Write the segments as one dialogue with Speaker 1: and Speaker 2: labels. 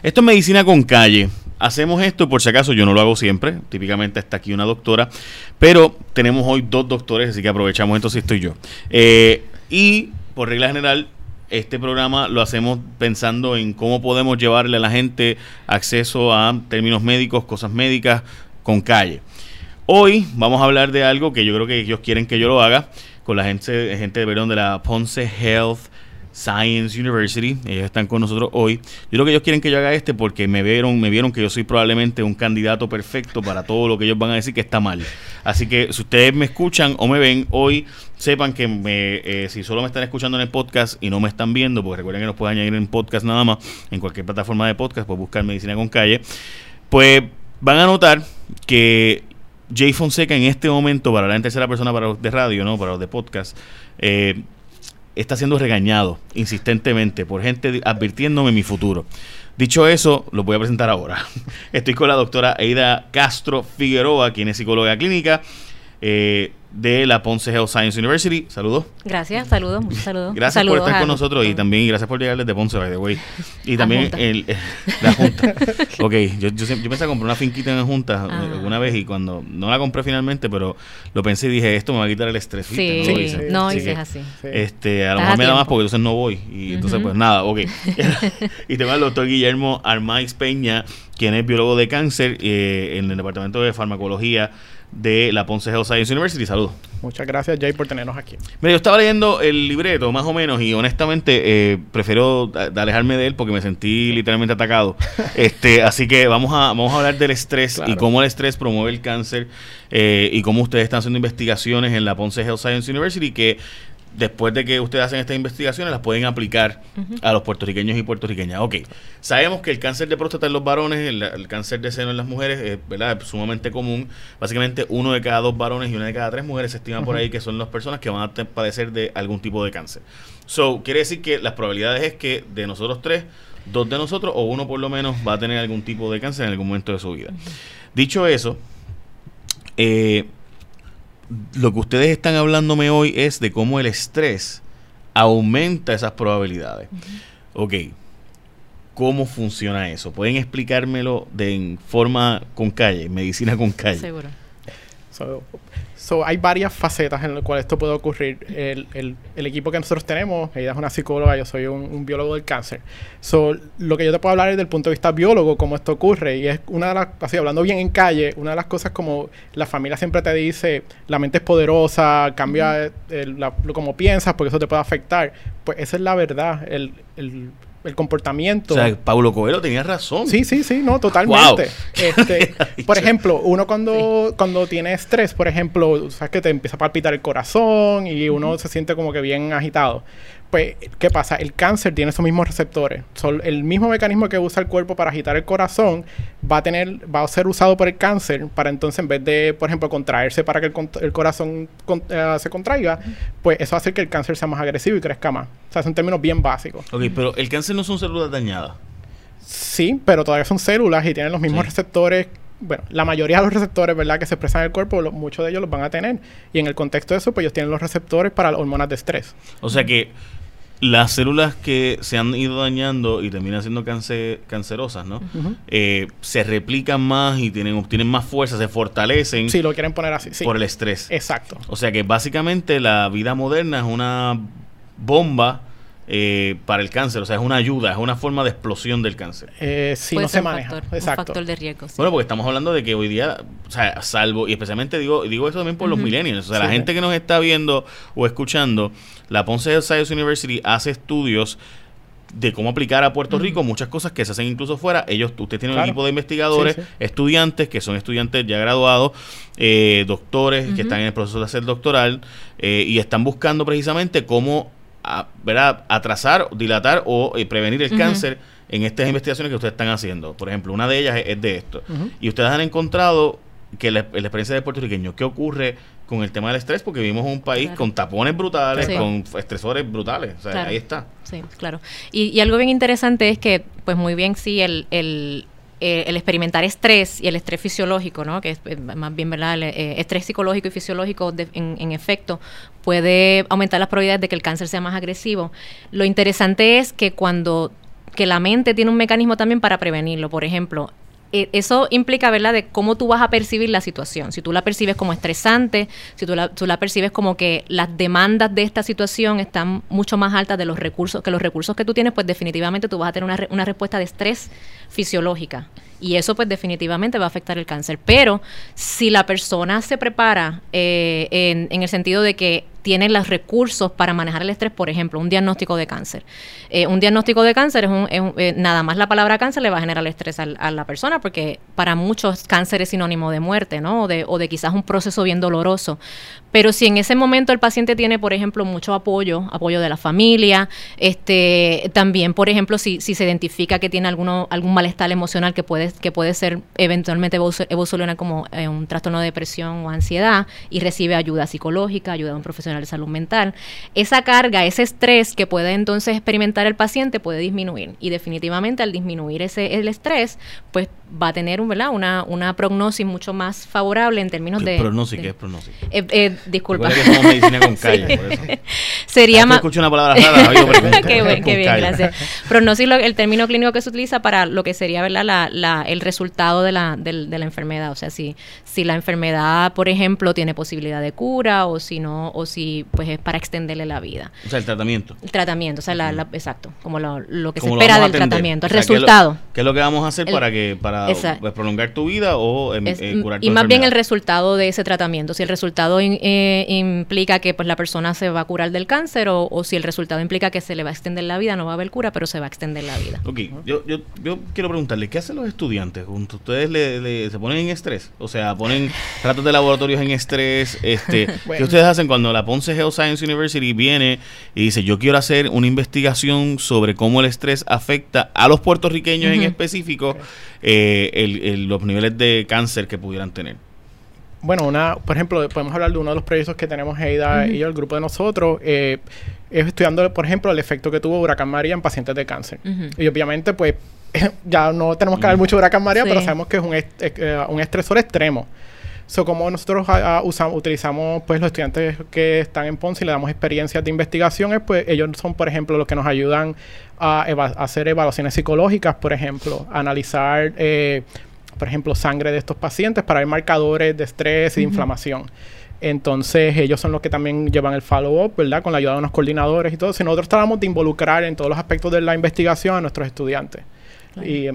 Speaker 1: Esto es medicina con calle. Hacemos esto, por si acaso yo no lo hago siempre, típicamente está aquí una doctora, pero tenemos hoy dos doctores, así que aprovechamos entonces estoy yo. Eh, y por regla general, este programa lo hacemos pensando en cómo podemos llevarle a la gente acceso a términos médicos, cosas médicas con calle. Hoy vamos a hablar de algo que yo creo que ellos quieren que yo lo haga con la gente, gente de, la Ponce Health Science University. Ellos están con nosotros hoy. Yo creo que ellos quieren que yo haga este porque me vieron, me vieron que yo soy probablemente un candidato perfecto para todo lo que ellos van a decir que está mal. Así que si ustedes me escuchan o me ven hoy, sepan que me, eh, si solo me están escuchando en el podcast y no me están viendo, porque recuerden que nos pueden añadir en podcast nada más, en cualquier plataforma de podcast, pues buscar Medicina con Calle, pues van a notar que Jay Fonseca en este momento, para en tercera persona para los de radio, ¿no? Para los de podcast, eh, está siendo regañado insistentemente por gente advirtiéndome mi futuro. Dicho eso, lo voy a presentar ahora. Estoy con la doctora Eida Castro Figueroa, quien es psicóloga clínica. Eh, de la Ponce Health Science University. Saludos.
Speaker 2: Gracias, saludos, muchos saludos.
Speaker 1: Gracias por estar con nosotros y también gracias por llegar desde Ponce, by the way. Y también el, la Junta. ok, yo, yo, yo, pensé comprar una finquita en la Junta ah. alguna vez y cuando no la compré finalmente, pero lo pensé y dije, esto me va a quitar el estrés.
Speaker 2: Sí, no, sí, no y es así.
Speaker 1: Este, a lo mejor me da más porque entonces no voy. Y entonces, pues nada, ok. y tengo al doctor Guillermo Armaiz Peña, quien es biólogo de cáncer eh, en el Departamento de Farmacología de la Ponce Health Science University. Saludos.
Speaker 3: Muchas gracias, Jay, por tenernos aquí.
Speaker 1: Mira, yo estaba leyendo el libreto, más o menos, y honestamente eh, prefiero alejarme de él porque me sentí literalmente atacado. este, así que vamos a, vamos a hablar del estrés y cómo el estrés promueve el cáncer eh, y cómo ustedes están haciendo investigaciones en la Ponce Health Science University que después de que ustedes hacen estas investigaciones, las pueden aplicar a los puertorriqueños y puertorriqueñas. Ok, sabemos que el cáncer de próstata en los varones, el, cáncer de seno en las mujeres, es, ¿verdad? sumamente común. Básicamente, uno de cada dos varones y una de cada tres mujeres se estima por ahí que son las personas que van a padecer de algún tipo de cáncer. So, quiere decir que las probabilidades es que de nosotros tres, dos de nosotros o uno por lo menos va a tener algún tipo de cáncer en algún momento de su vida. Dicho eso, eh, lo que ustedes están hablándome hoy es de cómo el estrés aumenta esas probabilidades. Ok, ¿cómo funciona eso? ¿Pueden explicármelo de forma con calle, medicina con calle?
Speaker 2: Seguro.
Speaker 3: So, hay varias facetas en las cuales esto puede ocurrir. El, el, el, equipo que nosotros tenemos, ella es una psicóloga, yo soy un, biólogo del cáncer. So, lo que yo te puedo hablar es del punto de vista biólogo, cómo esto ocurre. Y es una de las, así hablando bien en calle, una de las cosas como la familia siempre te dice, la mente es poderosa, cambia lo como piensas, porque eso te puede afectar. Pues esa es la verdad. el, el comportamiento.
Speaker 1: O sea, Paulo Coelho tenía razón.
Speaker 3: Sí, sí, sí, no, totalmente. Este, por ejemplo, uno cuando, cuando tiene estrés, por ejemplo, sabes que te empieza a palpitar el corazón y uno se siente como que bien agitado. Pues, ¿qué pasa? El cáncer tiene esos mismos receptores. Son el mismo mecanismo que usa el cuerpo para agitar el corazón va a tener, va a ser usado por el cáncer para entonces en vez de, por ejemplo, contraerse para que el, corazón eh, se contraiga, pues eso hace que el cáncer sea más agresivo y crezca más. O sea, son términos bien básicos.
Speaker 1: Ok, pero el cáncer no son células dañadas.
Speaker 3: Sí, pero todavía son células y tienen los mismos receptores bueno, la mayoría de los receptores, ¿verdad?, que se expresan en el cuerpo, muchos de ellos los van a tener. Y en el contexto de eso, pues ellos tienen los receptores para las hormonas de estrés.
Speaker 1: O sea que las células que se han ido dañando y terminan siendo cancerosas, ¿no? Eh, se replican más y tienen, obtienen más fuerza, se fortalecen.
Speaker 3: Sí, lo quieren poner así, sí.
Speaker 1: Por el estrés.
Speaker 3: Exacto.
Speaker 1: O sea que básicamente la vida moderna es una bomba eh, para el cáncer, o sea, es una ayuda, es una forma de explosión del cáncer.
Speaker 3: Eh, sí, no se maneja.
Speaker 2: Factor, Exacto. Un factor de riesgo.
Speaker 1: Bueno, porque estamos hablando de que hoy día, o sea, salvo, y especialmente digo, digo esto también por los millennials, o sea, la gente que nos está viendo o escuchando, la Ponce Science University hace estudios de cómo aplicar a Puerto Rico muchas cosas que se hacen incluso fuera. Ellos, usted tiene un equipo de investigadores, estudiantes que son estudiantes ya graduados, eh, doctores que están en el proceso de hacer doctoral eh, y están buscando precisamente cómo a, ¿verdad? atrasar, dilatar o eh, prevenir el cáncer en estas investigaciones que ustedes están haciendo. Por ejemplo, una de ellas es, de esto. Y ustedes han encontrado que la, experiencia de puertorriqueño, ¿qué ocurre con el tema del estrés? Porque vivimos un país con tapones brutales, con estresores brutales. O sea, ahí está.
Speaker 2: Sí, claro. Y, y, algo bien interesante es que, pues muy bien, sí, el, el eh, el experimentar estrés y el estrés fisiológico, ¿no? que es eh, más bien verdad, el eh, estrés psicológico y fisiológico en, efecto puede aumentar las probabilidades de que el cáncer sea más agresivo. Lo interesante es que cuando que la mente tiene un mecanismo también para prevenirlo. Por ejemplo, eso implica, ¿verdad?, de cómo tú vas a percibir la situación. Si tú la percibes como estresante, si tú la, tú la percibes como que las demandas de esta situación están mucho más altas de los recursos, que los recursos que tú tienes, pues definitivamente tú vas a tener una, una respuesta de estrés fisiológica. Y eso pues definitivamente va a afectar el cáncer. Pero si la persona se prepara eh, en, el sentido de que tiene los recursos para manejar el estrés, por ejemplo, un diagnóstico de cáncer. Eh, un diagnóstico de cáncer es, un, eh, nada más la palabra cáncer le va a generar estrés a, la persona, porque para muchos cáncer es sinónimo de muerte, ¿no? O de, o de quizás un proceso bien doloroso. Pero si en ese momento el paciente tiene, por ejemplo, mucho apoyo, apoyo de la familia, este, también, por ejemplo, si, si se identifica que tiene alguno, algún malestar emocional que puede, que puede ser eventualmente evolucionar como eh, un trastorno de depresión o ansiedad y recibe ayuda psicológica, ayuda de un profesional de salud mental, esa carga, ese estrés que puede entonces experimentar el paciente puede disminuir. Y definitivamente al disminuir ese el estrés, pues va a tener ¿verdad? Una, una prognosis mucho más favorable en términos de...
Speaker 1: ¿Prognosis? ¿Qué es prognosis?
Speaker 2: Eh, eh, disculpa.
Speaker 1: Que somos medicina con calle, por eso.
Speaker 2: Sería más...
Speaker 1: escucho una palabra rara,
Speaker 2: qué, bien, qué bien, gracias. El término clínico que se utiliza para lo que sería ¿verdad? La, la, el resultado de la, de, de la enfermedad. O sea, si, si la enfermedad, por ejemplo, tiene posibilidad de cura o si no, o si pues es para extenderle la vida.
Speaker 1: O sea, el tratamiento.
Speaker 2: El tratamiento, o sea, la, exacto, como lo, lo que se espera del tratamiento, el resultado.
Speaker 1: ¿qué es, lo, que vamos a hacer para que para pues, prolongar tu vida o em, eh, curar
Speaker 2: tu Y más bien el resultado de ese tratamiento. Si el resultado eh, implica que pues la persona se va a curar del cáncer o, si el resultado implica que se le va a extender la vida, no va a haber cura, pero se va a extender la vida.
Speaker 1: Ok, yo, yo, yo quiero preguntarle, ¿qué hacen los estudiantes? ¿Ustedes le, se ponen en estrés? O sea, ponen tratos de laboratorios en estrés. Este, ¿Qué ustedes hacen cuando la Ponce Health Science University viene y dice, yo quiero hacer una investigación sobre cómo el estrés afecta a los puertorriqueños en específico eh, los niveles de cáncer que pudieran tener?
Speaker 3: Bueno, una, por ejemplo, podemos hablar de uno de los proyectos que tenemos Eida y yo, el grupo de nosotros, eh, es estudiando, por ejemplo, el efecto que tuvo Huracán María en pacientes de cáncer. Y obviamente, pues, ya no tenemos que hablar mucho de Huracán María, pero sabemos que es un, eh, un estresor extremo. So, como nosotros usamos, utilizamos pues los estudiantes que están en Ponce y le damos experiencias de investigaciones, pues ellos son, por ejemplo, los que nos ayudan a, hacer evaluaciones psicológicas, por ejemplo, analizar, eh, por ejemplo, sangre de estos pacientes para ver marcadores de estrés y de inflamación. Entonces, ellos son los que también llevan el follow-up, ¿verdad? Con la ayuda de unos coordinadores y todo. Si nosotros tratamos de involucrar en todos los aspectos de la investigación a nuestros estudiantes. Y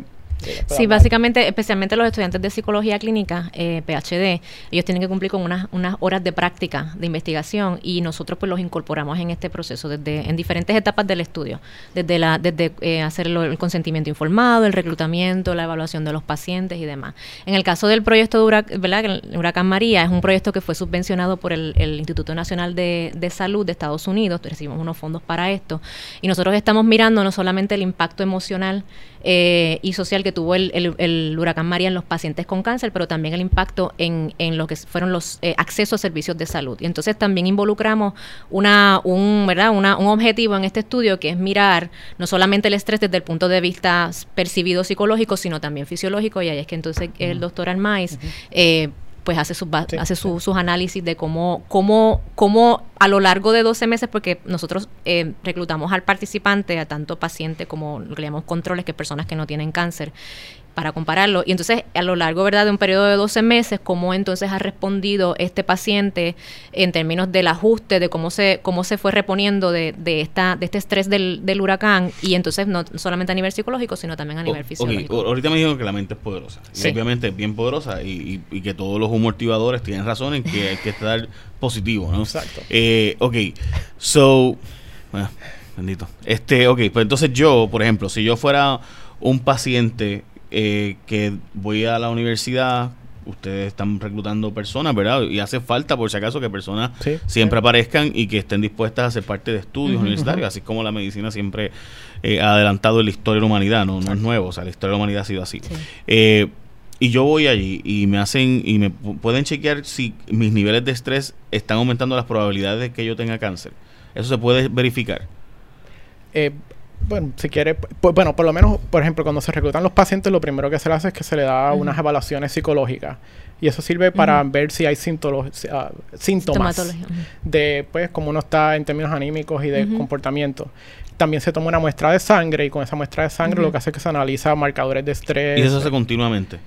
Speaker 2: Sí, básicamente, especialmente los estudiantes de psicología clínica, eh, PhD, ellos tienen que cumplir con unas, unas horas de práctica de investigación y nosotros pues los incorporamos en este proceso desde en diferentes etapas del estudio, desde la desde eh, hacer el consentimiento informado, el reclutamiento, la evaluación de los pacientes y demás. En el caso del proyecto de Huracán, ¿verdad? Huracán María es un proyecto que fue subvencionado por el, Instituto Nacional de, de Salud de Estados Unidos, recibimos unos fondos para esto y nosotros estamos mirando no solamente el impacto emocional eh, y social que tuvo el, el, huracán María en los pacientes con cáncer, pero también el impacto en, en lo que fueron los eh, accesos a servicios de salud. Y entonces también involucramos una, un, ¿verdad? Una, un objetivo en este estudio que es mirar no solamente el estrés desde el punto de vista percibido psicológico, sino también fisiológico, y ahí es que entonces el doctor Armaiz eh, pues hace, sus, hace sus análisis de cómo, cómo, cómo a lo largo de 12 meses, porque nosotros eh, reclutamos al participante, a tanto paciente como lo que llamamos controles, que personas que no tienen cáncer, para compararlo. Y entonces, a lo largo ¿verdad? de un periodo de 12 meses, cómo entonces ha respondido este paciente en términos del ajuste, de cómo se, cómo se fue reponiendo de, de, esta, de este estrés del, del huracán, y entonces no solamente a nivel psicológico, sino también a nivel fisiológico.
Speaker 1: Ahorita me dijeron que la mente es poderosa. obviamente es bien poderosa y, y, que todos los humor tienen razón en que hay que estar positivo, ¿no?
Speaker 3: Exacto.
Speaker 1: Eh, ok, so... Bueno, bendito. Este, ok, pues entonces yo, por ejemplo, si yo fuera un paciente eh, que voy a la universidad, ustedes están reclutando personas, ¿verdad? Y hace falta, por si acaso, que personas siempre aparezcan y que estén dispuestas a ser parte de estudios universitarios, así como la medicina siempre eh, ha adelantado en la historia de la humanidad, no, no es nuevo, o sea, la historia de la humanidad ha sido así. Eh, y yo voy allí y me hacen y me pueden chequear si mis niveles de estrés están aumentando las probabilidades de que yo tenga cáncer. Eso se puede verificar.
Speaker 3: Eh, bueno, si quiere, pues, bueno, por lo menos, por ejemplo, cuando se reclutan los pacientes, lo primero que se le hace es que se le da unas evaluaciones psicológicas. Y eso sirve para ver si hay síntomas de, pues, cómo uno está en términos anímicos y de comportamiento. También se toma una muestra de sangre y con esa muestra de sangre lo que hace es que se analiza marcadores de estrés.
Speaker 1: ¿Y eso se hace continuamente?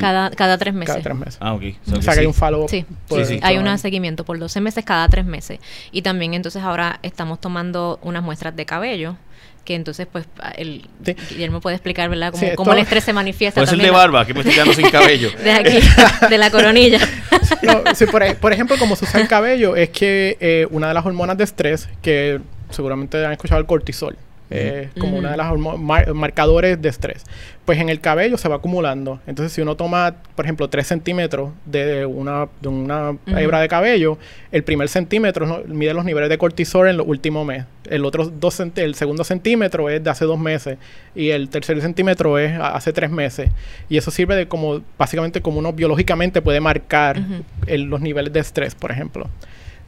Speaker 2: cada, cada tres meses.
Speaker 3: Cada tres meses.
Speaker 1: Ah, ok.
Speaker 3: O sea, que, hay un follow
Speaker 2: Sí, sí, hay un seguimiento por 12 meses cada tres meses. Y también entonces ahora estamos tomando unas muestras de cabello que entonces pues el Guillermo puede explicar, ¿verdad? Cómo, el estrés se manifiesta.
Speaker 1: Puede ser de barba, que me estoy quedando sin cabello.
Speaker 2: De aquí, de la coronilla.
Speaker 3: por, ejemplo, como se usa el cabello, es que eh, una de las hormonas de estrés, que seguramente han escuchado el cortisol, eh, como una de las marcadores de estrés. Pues en el cabello se va acumulando. Entonces, si uno toma, por ejemplo, 3 centímetros de una, de una hebra de cabello, el primer centímetro mide los niveles de cortisol en los últimos meses. El otro dos el segundo centímetro es de hace dos meses. Y el tercer centímetro es hace tres meses. Y eso sirve de como, básicamente, como uno biológicamente puede marcar los niveles de estrés, por ejemplo.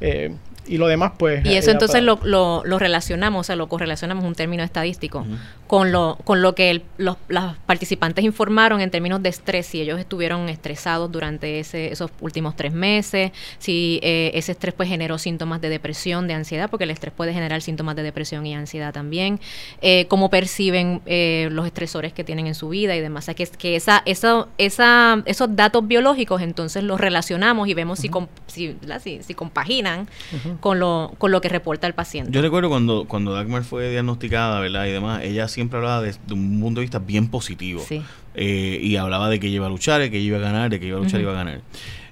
Speaker 3: Eh, y lo demás pues...
Speaker 2: Y eso entonces lo, lo, lo, relacionamos, o sea, lo correlacionamos un término estadístico con, lo, con lo que los, las participantes informaron en términos de estrés, si ellos estuvieron estresados durante ese, esos últimos tres meses, si eh, ese estrés pues generó síntomas de depresión, de ansiedad, porque el estrés puede generar síntomas de depresión y ansiedad también, eh, cómo perciben eh, los estresores que tienen en su vida y demás. O sea, que, que esa, esa, esa, esos datos biológicos entonces los relacionamos y vemos si, si, si, compaginan con lo, con lo que reporta el paciente.
Speaker 1: Yo recuerdo cuando, cuando Dagmar fue diagnosticada, ¿verdad? Y demás, ella siempre hablaba de, un punto de vista bien positivo. Eh, y hablaba de que iba a luchar, de que iba a ganar, de que iba a luchar, y iba a ganar.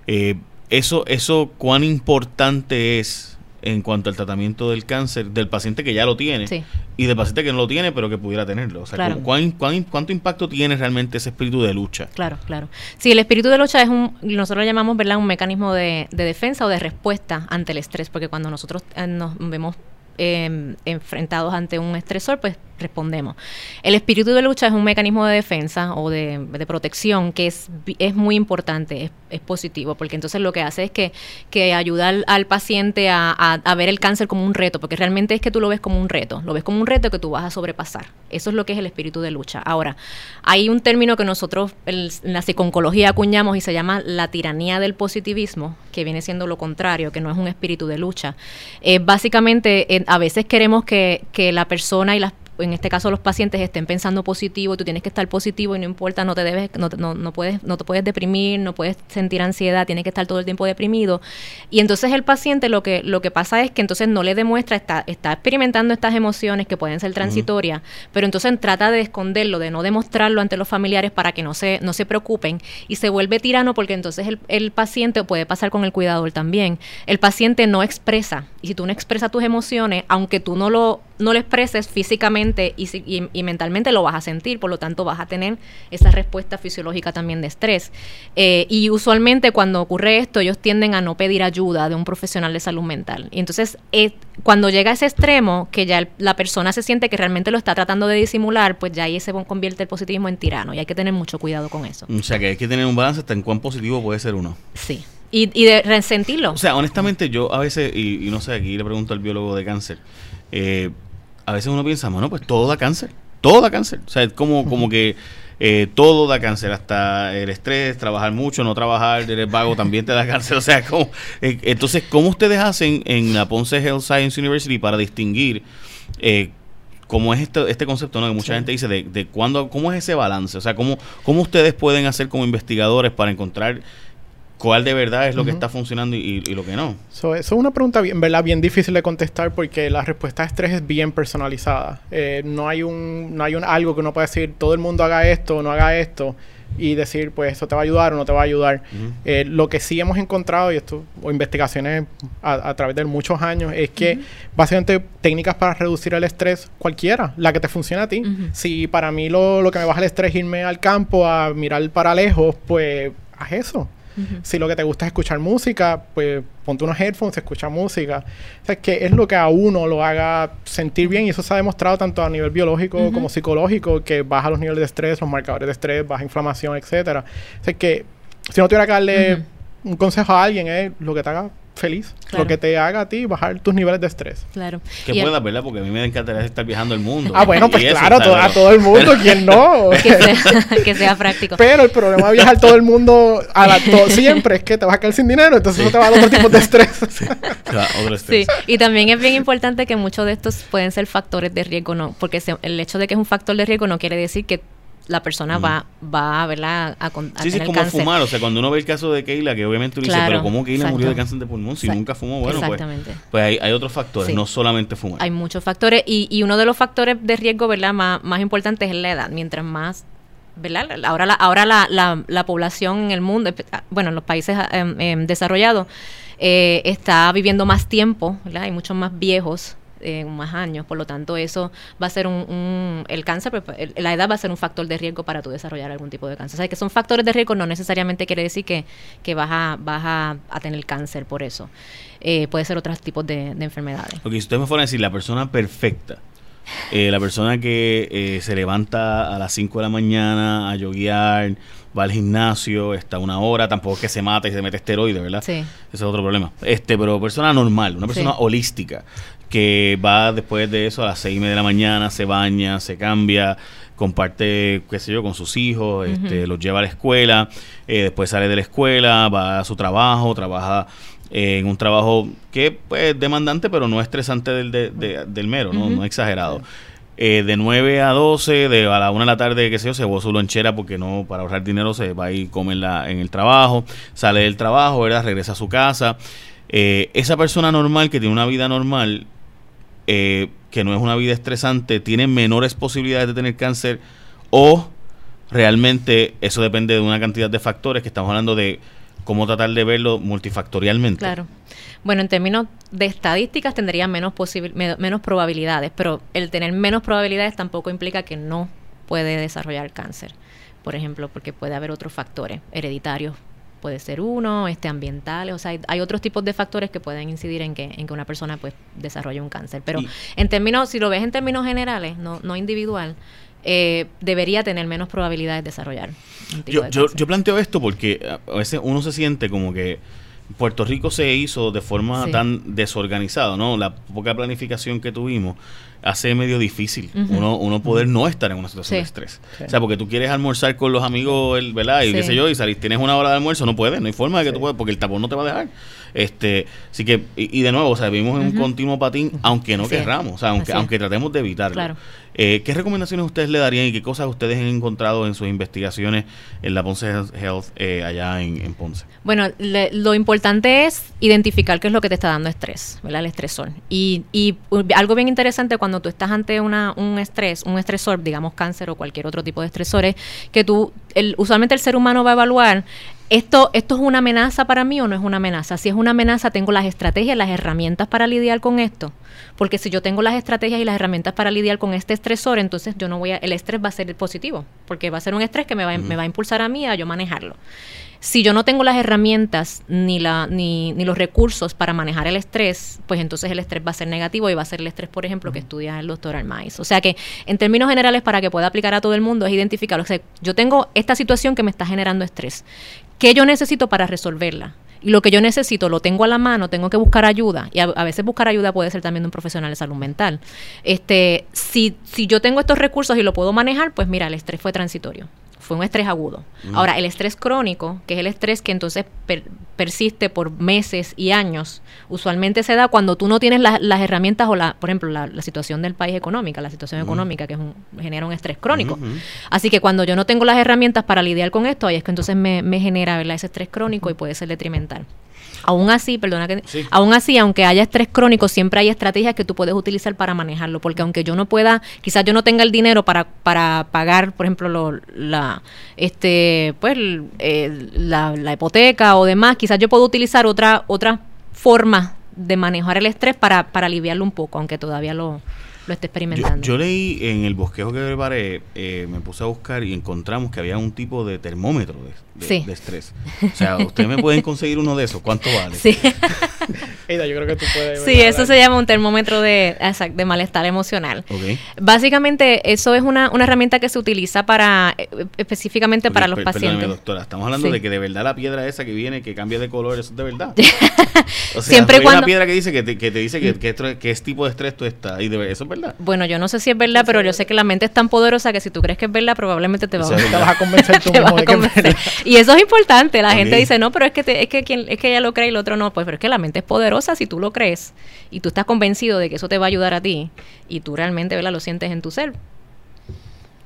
Speaker 1: Eh, eso, eso, cuán importante es en cuanto al tratamiento del cáncer del paciente que ya lo tiene y del paciente que no lo tiene pero que pudiera tenerlo. O sea, ¿cuán, cuánto impacto tiene realmente ese espíritu de lucha?
Speaker 2: Claro, claro. Sí, el espíritu de lucha es un, nosotros lo llamamos, ¿verdad? Un mecanismo de, de defensa o de respuesta ante el estrés, porque cuando nosotros eh, nos vemos eh, enfrentados ante un estresor, pues respondemos. El espíritu de lucha es un mecanismo de defensa o de, protección que es, es muy importante, es, positivo, porque entonces lo que hace es que, que ayuda al, paciente a, ver el cáncer como un reto, porque realmente es que tú lo ves como un reto, lo ves como un reto que tú vas a sobrepasar. Eso es lo que es el espíritu de lucha. Ahora, hay un término que nosotros en la psiconcología acuñamos y se llama la tiranía del positivismo, que viene siendo lo contrario, que no es un espíritu de lucha. Eh, básicamente, a veces queremos que, que la persona y las en este caso los pacientes estén pensando positivo, tú tienes que estar positivo y no importa, no te debes, no, no, no, puedes, no te puedes deprimir, no puedes sentir ansiedad, tienes que estar todo el tiempo deprimido. Y entonces el paciente lo que, lo que pasa es que entonces no le demuestra, está, está experimentando estas emociones que pueden ser transitorias, pero entonces trata de esconderlo, de no demostrarlo ante los familiares para que no se, no se preocupen y se vuelve tirano porque entonces el, el paciente puede pasar con el cuidador también. El paciente no expresa y si tú no expresas tus emociones, aunque tú no lo, no lo expreses físicamente, y, mentalmente lo vas a sentir, por lo tanto vas a tener esa respuesta fisiológica también de estrés. Eh, y usualmente cuando ocurre esto, ellos tienden a no pedir ayuda de un profesional de salud mental. Y entonces, eh, cuando llega a ese extremo, que ya la persona se siente que realmente lo está tratando de disimular, pues ya ahí se convierte el positivismo en tirano y hay que tener mucho cuidado con eso.
Speaker 1: O sea que hay que tener un balance hasta en cuán positivo puede ser uno.
Speaker 2: Sí. Y, y de resentirlo.
Speaker 1: O sea, honestamente, yo a veces, y, y no sé, aquí le pregunto al biólogo de cáncer, eh, a veces uno piensa, bueno, pues todo da cáncer. Todo da cáncer. O sea, es como, como que eh, todo da cáncer, hasta el estrés, trabajar mucho, no trabajar, eres vago, también te da cáncer. O sea, como, eh, entonces, ¿cómo ustedes hacen en la Ponce Health Science University para distinguir eh, cómo es este, este concepto ¿no? que mucha gente dice de, de cuándo, cómo es ese balance? O sea, ¿cómo, ¿cómo ustedes pueden hacer como investigadores para encontrar cuál de verdad es lo que está funcionando y, lo que no.
Speaker 3: eso es una pregunta bien, ¿verdad? bien difícil de contestar porque la respuesta a estrés es bien personalizada. Eh, no hay un no hay un algo que uno pueda decir todo el mundo haga esto o no haga esto y decir pues eso te va a ayudar o no te va a ayudar. Eh, lo que sí hemos encontrado y esto o investigaciones a, través de muchos años es que básicamente técnicas para reducir el estrés cualquiera, la que te funcione a ti. Si para mí lo, lo que me baja el estrés es irme al campo a mirar para lejos, pues haz eso. Si lo que te gusta es escuchar música, pues ponte unos headphones, escucha música. O sea, que es lo que a uno lo haga sentir bien y eso se ha demostrado tanto a nivel biológico como psicológico, que baja los niveles de estrés, los marcadores de estrés, baja inflamación, etcétera. O sea, que si no tuviera que darle un consejo a alguien, es lo que te haga feliz. Lo que te haga a ti bajar tus niveles de estrés.
Speaker 2: Claro.
Speaker 1: Que puedas, ¿verdad? Porque a mí me encantaría estar viajando el mundo.
Speaker 3: Ah, bueno, pues claro, a todo el mundo, ¿quién no?
Speaker 2: que, sea, práctico.
Speaker 3: Pero el problema de viajar todo el mundo a la siempre es que te vas a quedar sin dinero, entonces eso te va a dar otro tipo de estrés.
Speaker 2: Sí. otro estrés. sí. Y también es bien importante que muchos de estos pueden ser factores de riesgo, no, porque el hecho de que es un factor de riesgo no quiere decir que la persona va, va ¿verdad? a, a
Speaker 1: Sí, sí, como fumar. O sea, cuando uno ve el caso de Keila, que obviamente uno dice, pero ¿cómo Keila murió de cáncer de pulmón si nunca fumó? Bueno, pues, pues hay, hay, otros factores, no solamente fumar.
Speaker 2: Hay muchos factores y, y uno de los factores de riesgo, ¿verdad? Más, más importante es la edad. Mientras más ¿verdad? Ahora la, ahora la, la, la población en el mundo, bueno, en los países em, em, desarrollados, eh, está viviendo más tiempo, ¿verdad? Hay muchos más viejos en más años. Por lo tanto, eso va a ser un, el cáncer, pues, la edad va a ser un factor de riesgo para tu desarrollar algún tipo de cáncer. O sea, que son factores de riesgo no necesariamente quiere decir que, que vas, a, vas a, tener cáncer por eso. Eh, puede ser otros tipos de, enfermedades.
Speaker 1: Ok, si ustedes me fueran a decir la persona perfecta, eh, la persona que eh, se levanta a las 5 de la mañana a yoguear, va al gimnasio, está una hora, tampoco es que se mata y se mete esteroides, ¿verdad? Sí. Ese es otro problema. Este, pero persona normal, una persona holística, que va después de eso a las seis y media de la mañana, se baña, se cambia, comparte, qué sé yo, con sus hijos, este, los lleva a la escuela, eh, después sale de la escuela, va a su trabajo, trabaja eh, en un trabajo que es pues, demandante, pero no estresante del, del mero, ¿no? no exagerado. Eh, de 9 a 12, de a la 1 de la tarde, qué sé yo, se va su lonchera porque no, para ahorrar dinero se va y come en, la, en el trabajo, sale del trabajo, ¿verdad? Regresa a su casa. esa persona normal que tiene una vida normal eh, que no es una vida estresante, tienen menores posibilidades de tener cáncer o realmente eso depende de una cantidad de factores que estamos hablando de cómo tratar de verlo multifactorialmente.
Speaker 2: Claro. Bueno, en términos de estadísticas tendría menos, menos probabilidades, pero el tener menos probabilidades tampoco implica que no puede desarrollar cáncer. Por ejemplo, porque puede haber otros factores hereditarios, puede ser uno, este ambientales, o sea, hay, otros tipos de factores que pueden incidir en que, en que una persona pues desarrolle un cáncer. Pero en términos, si lo ves en términos generales, no, no individual, eh, debería tener menos probabilidades de desarrollar.
Speaker 1: Un tipo yo, yo, yo planteo esto porque a veces uno se siente como que Puerto Rico se hizo de forma tan desorganizada, ¿no? La poca planificación que tuvimos hace medio difícil uno, uno poder no estar en una situación de estrés. O sea, porque tú quieres almorzar con los amigos, ¿verdad? Y qué sé yo, y salir, tienes una hora de almuerzo, no puedes, no hay forma de que tú puedas, porque el tapón no te va a dejar. Este, así que, y, de nuevo, o sea, vivimos en un continuo patín, aunque no querramos, o sea, aunque, aunque tratemos de evitarlo. Eh, ¿Qué recomendaciones ustedes le darían y qué cosas ustedes han encontrado en sus investigaciones en la Ponce Health eh, allá en, Ponce?
Speaker 2: Bueno, lo importante es identificar qué es lo que te está dando estrés, ¿verdad? El estresor. Y, y algo bien interesante cuando tú estás ante una, un estrés, un estresor, digamos cáncer o cualquier otro tipo de estresores, que tú, el, usualmente el ser humano va a evaluar esto, esto es una amenaza para mí o no es una amenaza. Si es una amenaza, tengo las estrategias, las herramientas para lidiar con esto. Porque si yo tengo las estrategias y las herramientas para lidiar con este estresor, entonces yo no voy a, el estrés va a ser positivo, porque va a ser un estrés que me va, me va a impulsar a mí a yo manejarlo. Si yo no tengo las herramientas ni, la, ni, ni, los recursos para manejar el estrés, pues entonces el estrés va a ser negativo y va a ser el estrés, por ejemplo, que estudia el doctor Armais. O sea que, en términos generales, para que pueda aplicar a todo el mundo, es identificar, o sea, yo tengo esta situación que me está generando estrés. ¿Qué yo necesito para resolverla? Y lo que yo necesito lo tengo a la mano, tengo que buscar ayuda. Y a, veces buscar ayuda puede ser también de un profesional de salud mental. Este, si, si yo tengo estos recursos y lo puedo manejar, pues mira, el estrés fue transitorio fue un estrés agudo. Mm. Ahora, el estrés crónico, que es el estrés que entonces persiste por meses y años, usualmente se da cuando tú no tienes las herramientas o, la, por ejemplo, la, situación del país económica, la situación mm. económica, que es un, genera un estrés crónico. Así que cuando yo no tengo las herramientas para lidiar con esto, ahí es que entonces me, me genera ese estrés crónico y puede ser detrimental. Aún así, perdona que aún así, aunque haya estrés crónico, siempre hay estrategias que tú puedes utilizar para manejarlo, porque aunque yo no pueda, quizás yo no tenga el dinero para, para pagar, por ejemplo, la este pues la, la, hipoteca o demás, quizás yo puedo utilizar otra otra forma de manejar el estrés para, para aliviarlo un poco, aunque todavía lo lo esté experimentando.
Speaker 1: Yo, leí en el bosquejo que preparé, eh, me puse a buscar y encontramos que había un tipo de termómetro de, estrés. O sea, ustedes me pueden conseguir uno de esos. ¿Cuánto vale?
Speaker 2: Sí.
Speaker 3: Ida, yo creo que tú puedes.
Speaker 2: Sí, eso se llama un termómetro de, de malestar emocional. Básicamente, eso es una, una, herramienta que se utiliza para eh, específicamente para los pacientes.
Speaker 1: doctora, estamos hablando de que de verdad la piedra esa que viene, que cambia de color, eso es de verdad.
Speaker 2: o sea, Siempre hay cuando...
Speaker 1: una piedra que dice que te, que te dice que, que, es tipo de estrés tú estás. Y de, eso es verdad.
Speaker 2: Bueno, yo no sé si es verdad, pero yo sé que la mente es tan poderosa que si tú crees que es verdad, probablemente te, va,
Speaker 3: te vas a convencer tú mismo de que
Speaker 2: es Y eso es importante. La gente dice, no, pero es que, es, que quien, es que ella lo cree y el otro no. Pues, pero es que la mente es poderosa si tú lo crees y tú estás convencido de que eso te va a ayudar a ti y tú realmente ¿verdad? lo sientes en tu ser.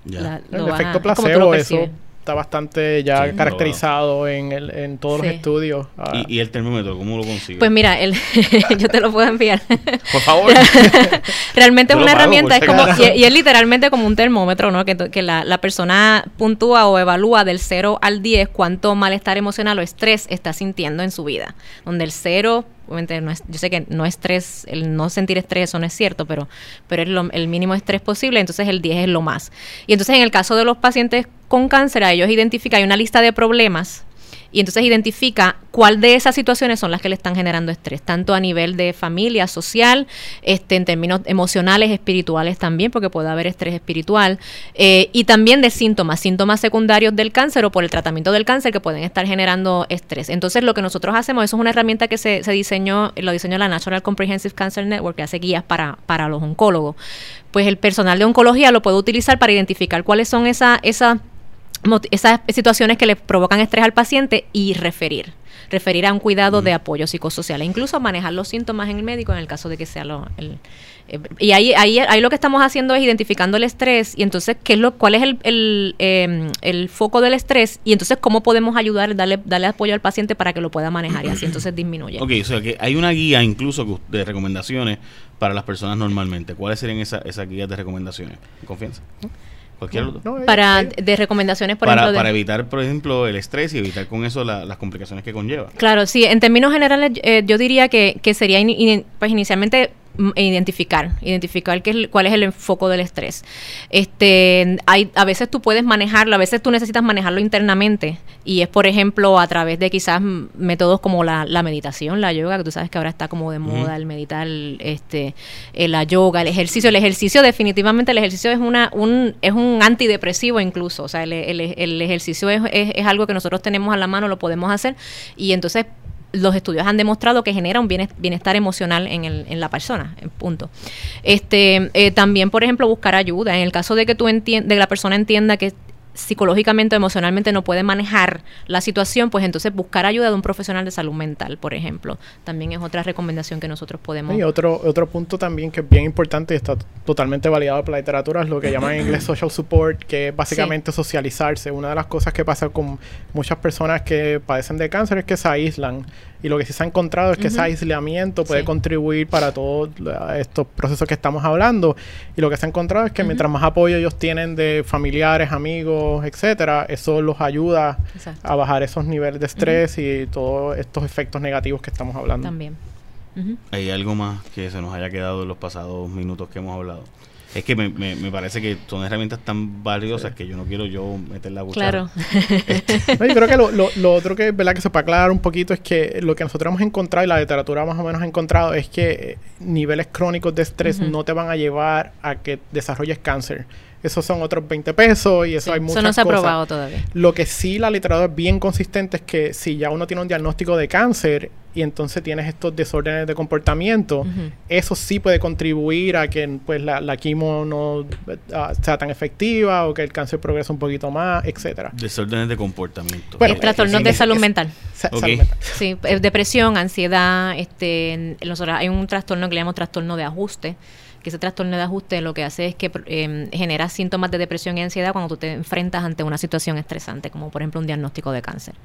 Speaker 3: el efecto placebo, eso está bastante ya caracterizado en, el, en todos los estudios.
Speaker 1: Ah. ¿Y, el termómetro cómo lo consigue?
Speaker 2: Pues mira, el yo te lo puedo enviar.
Speaker 1: Por favor.
Speaker 2: Realmente es una herramienta, es como, y, es literalmente como un termómetro, ¿no? Que, que la, la, persona puntúa o evalúa del 0 al 10 cuánto malestar emocional o estrés está sintiendo en su vida. Donde el 0 obviamente no es, yo sé que no estrés, el no sentir estrés, eso no es cierto, pero, pero es el mínimo estrés posible, entonces el 10 es lo más. Y entonces en el caso de los pacientes con cáncer, a ellos identifican, hay una lista de problemas y entonces identifica cuál de esas situaciones son las que le están generando estrés, tanto a nivel de familia, social, este, en términos emocionales, espirituales también, porque puede haber estrés espiritual, eh, y también de síntomas, síntomas secundarios del cáncer o por el tratamiento del cáncer que pueden estar generando estrés. Entonces lo que nosotros hacemos, eso es una herramienta que se, se diseñó, lo diseñó la National Comprehensive Cancer Network, que hace guías para, para los oncólogos. Pues el personal de oncología lo puede utilizar para identificar cuáles son esas esa esas situaciones que le provocan estrés al paciente y referir referir a un cuidado de apoyo psicosocial e incluso manejar los síntomas en el médico en el caso de que sea lo el, eh, y ahí, ahí, ahí lo que estamos haciendo es identificando el estrés y entonces qué es lo cuál es el, el, em, el foco del estrés y entonces cómo podemos ayudar darle darle apoyo al paciente para que lo pueda manejar y así entonces disminuye
Speaker 1: Ok, o sea que hay una guía incluso de recomendaciones para las personas normalmente. ¿cuáles serían esas esas guías de recomendaciones? ¿confianza? Cualquier
Speaker 2: para de recomendaciones por
Speaker 1: para,
Speaker 2: ejemplo
Speaker 1: para evitar por ejemplo el estrés y evitar con eso las complicaciones que conlleva.
Speaker 2: Claro sí en términos generales eh, yo diría que, que sería pues inicialmente identificar, identificar qué es, cuál es el foco del estrés. Este, hay, a veces tú puedes manejarlo, a veces tú necesitas manejarlo internamente y es, por ejemplo, a través de quizás métodos como la, la meditación, la yoga, que tú sabes que ahora está como de moda el meditar, este, eh, la yoga, el ejercicio. El ejercicio, definitivamente, el ejercicio es una, un, es un antidepresivo incluso, o sea, el, el, el ejercicio es, es, es algo que nosotros tenemos a la mano, lo podemos hacer y entonces los estudios han demostrado que genera un bienestar emocional en, el, en la persona, punto. Este, eh, también, por ejemplo, buscar ayuda. En el caso de que tú de la persona entienda que psicológicamente o emocionalmente no puede manejar la situación, pues entonces buscar ayuda de un profesional de salud mental, por ejemplo. También es otra recomendación que nosotros podemos...
Speaker 3: Y otro, otro punto también que es bien importante y está totalmente validado por la literatura es lo que llaman en inglés social support, que es básicamente socializarse. Una de las cosas que pasa con muchas personas que padecen de cáncer es que se aíslan y lo que sí se ha encontrado es que ese aislamiento puede contribuir para todos estos procesos que estamos hablando. Y lo que se ha encontrado es que mientras más apoyo ellos tienen de familiares, amigos, etcétera, eso los ayuda a bajar esos niveles de estrés y todos estos efectos negativos que estamos hablando.
Speaker 2: También.
Speaker 1: ¿Hay algo más que se nos haya quedado en los pasados minutos que hemos hablado? Es que me, me, parece que son herramientas tan valiosas que yo no quiero yo meter la
Speaker 2: cuchara.
Speaker 3: Claro. Este, yo creo que lo, lo, otro que, ¿verdad? que se puede aclarar un poquito es que lo que nosotros hemos encontrado y la literatura más o menos ha encontrado es que niveles crónicos de estrés no te van a llevar a que desarrolles cáncer esos son otros 20 pesos y eso hay muchas Eso no se ha probado
Speaker 2: todavía.
Speaker 3: Lo que sí la literatura es bien consistente es que si ya uno tiene un diagnóstico de cáncer y entonces tienes estos desórdenes de comportamiento, eso sí puede contribuir a que pues la, la quimo no ah, sea tan efectiva o que el cáncer progrese un poquito más, etcétera.
Speaker 1: Desórdenes de comportamiento.
Speaker 2: Bueno, trastornos de salud mental. Sí, depresión, ansiedad, este, hay un trastorno que le llamamos trastorno de ajuste que ese trastorno de ajuste lo que hace es que em, genera síntomas de depresión y ansiedad cuando tú te enfrentas ante una situación estresante, como por ejemplo un diagnóstico de cáncer.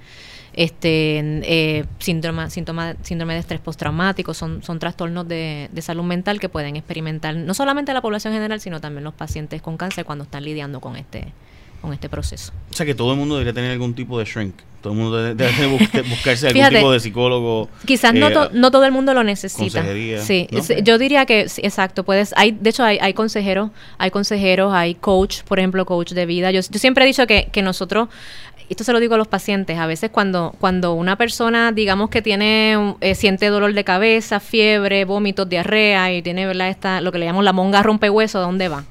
Speaker 2: Este eh, síndrome, síntoma, síndrome de estrés postraumático son, son trastornos de, de salud mental que pueden experimentar no solamente la población general, sino también los pacientes con cáncer cuando están lidiando con este con este proceso.
Speaker 1: O sea que todo el mundo debería tener algún tipo de shrink. Todo el mundo debe, buscarse algún tipo de psicólogo.
Speaker 2: Quizás no, eh, no todo el mundo lo necesita. Sí, yo diría que exacto. Puedes, hay, de hecho, hay, hay consejeros, hay consejeros, hay coach, por ejemplo, coach de vida. Yo, yo siempre he dicho que, que nosotros esto se lo digo a los pacientes, a veces cuando, cuando una persona, digamos que tiene, eh, siente dolor de cabeza, fiebre, vómitos, diarrea y tiene, ¿verdad? Esta, lo que le llamamos la monga rompehueso, ¿a dónde va?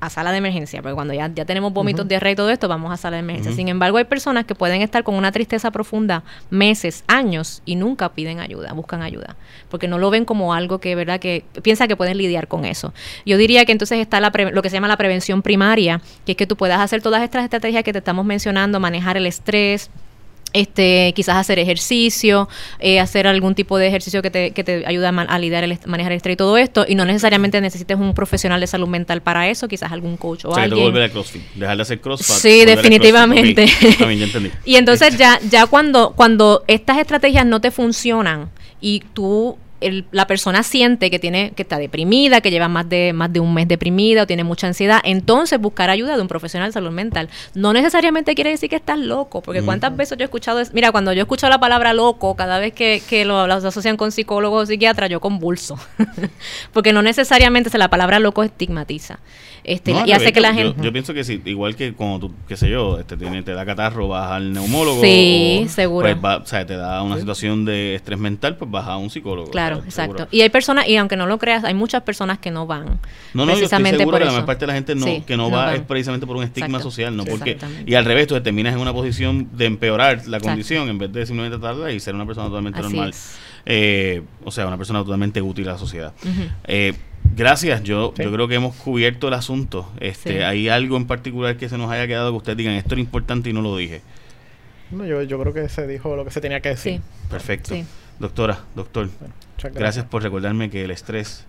Speaker 2: A sala de emergencia, porque cuando ya, ya tenemos vómitos, de diarrea y todo esto, vamos a sala de emergencia. Sin embargo, hay personas que pueden estar con una tristeza profunda meses, años y nunca piden ayuda, buscan ayuda, porque no lo ven como algo que, ¿verdad?, que piensa que pueden lidiar con eso. Yo diría que entonces está la lo que se llama la prevención primaria, que es que tú puedas hacer todas estas estrategias que te estamos mencionando, manejar el estrés, este, quizás hacer ejercicio, eh, hacer algún tipo de ejercicio que te, que te ayude a, lidiar el, manejar el estrés y todo esto, y no necesariamente necesites un profesional de salud mental para eso, quizás algún coach o, o sea, alguien. volver
Speaker 1: a CrossFit, dejar de hacer CrossFit.
Speaker 2: Sí, definitivamente. También ya entendí. y entonces ya, ya cuando, cuando estas estrategias no te funcionan y tú la persona siente que tiene que está deprimida, que lleva más de más de un mes deprimida o tiene mucha ansiedad, entonces buscar ayuda de un profesional de salud mental. No necesariamente quiere decir que estás loco, porque cuántas veces yo he escuchado, mira, cuando yo escucho la palabra loco, cada vez que, que lo, asocian con psicólogos o psiquiatras, yo convulso, porque no necesariamente se la palabra loco estigmatiza. Este, y hace que la gente...
Speaker 1: Yo, pienso que sí, igual que cuando tú, qué sé yo, este, tiene, te da catarro, vas al neumólogo.
Speaker 2: Sí, seguro.
Speaker 1: Pues o sea, te da una situación de estrés mental, pues vas a un psicólogo.
Speaker 2: Claro, exacto. Y hay personas, y aunque no lo creas, hay muchas personas que no van.
Speaker 1: No, no, precisamente yo estoy seguro por que la mayor parte de la gente no, que no, va es precisamente por un estigma social, no porque... Y al revés, tú te terminas en una posición de empeorar la condición en vez de simplemente tratarla y ser una persona totalmente normal. Eh, o sea, una persona totalmente útil a la sociedad. eh, Gracias, yo, yo creo que hemos cubierto el asunto. Este, ¿Hay algo en particular que se nos haya quedado que ustedes digan esto era importante y no lo dije?
Speaker 3: No, yo, yo creo que se dijo lo que se tenía que decir.
Speaker 1: Perfecto. Doctora, doctor, gracias. por recordarme que el estrés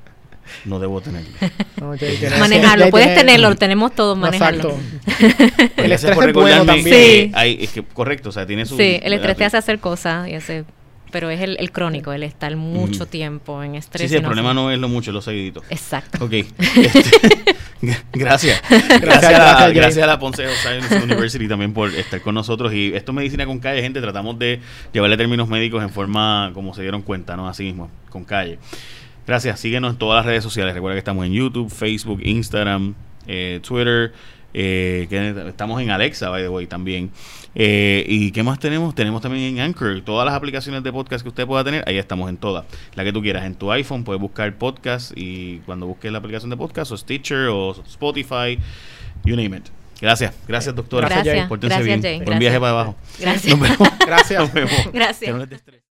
Speaker 1: no debo tenerlo.
Speaker 2: manejarlo, puedes tenerlo, lo tenemos todos, manejarlo.
Speaker 1: el estrés es bueno también. Sí. es que, correcto, o sea, tiene su...
Speaker 2: Sí, el estrés te hace hacer cosas y hace pero es el, el crónico, el estar mucho tiempo en estrés.
Speaker 1: Sí, sí, el problema no es lo mucho, lo seguidito.
Speaker 2: Exacto.
Speaker 1: Ok. Este, gracias. Gracias, a la, gracias a la Ponce Science University también por estar con nosotros. Y esto es Medicina con Calle, gente. Tratamos de llevarle términos médicos en forma como se dieron cuenta, ¿no? Así mismo, con calle. Gracias. Síguenos en todas las redes sociales. Recuerda que estamos en YouTube, Facebook, Instagram, eh, Twitter. Eh, que estamos en Alexa, by the way, también. Eh, ¿Y qué más tenemos? Tenemos también en Anchor, todas las aplicaciones de podcast que usted pueda tener, ahí estamos en todas. La que tú quieras, en tu iPhone puedes buscar podcast y cuando busques la aplicación de podcast o Stitcher o Spotify, you name it. Gracias, gracias doctora.
Speaker 2: Gracias, gracias
Speaker 1: bien. Jay. Buen viaje para abajo.
Speaker 2: Gracias.
Speaker 3: Gracias.
Speaker 2: Gracias.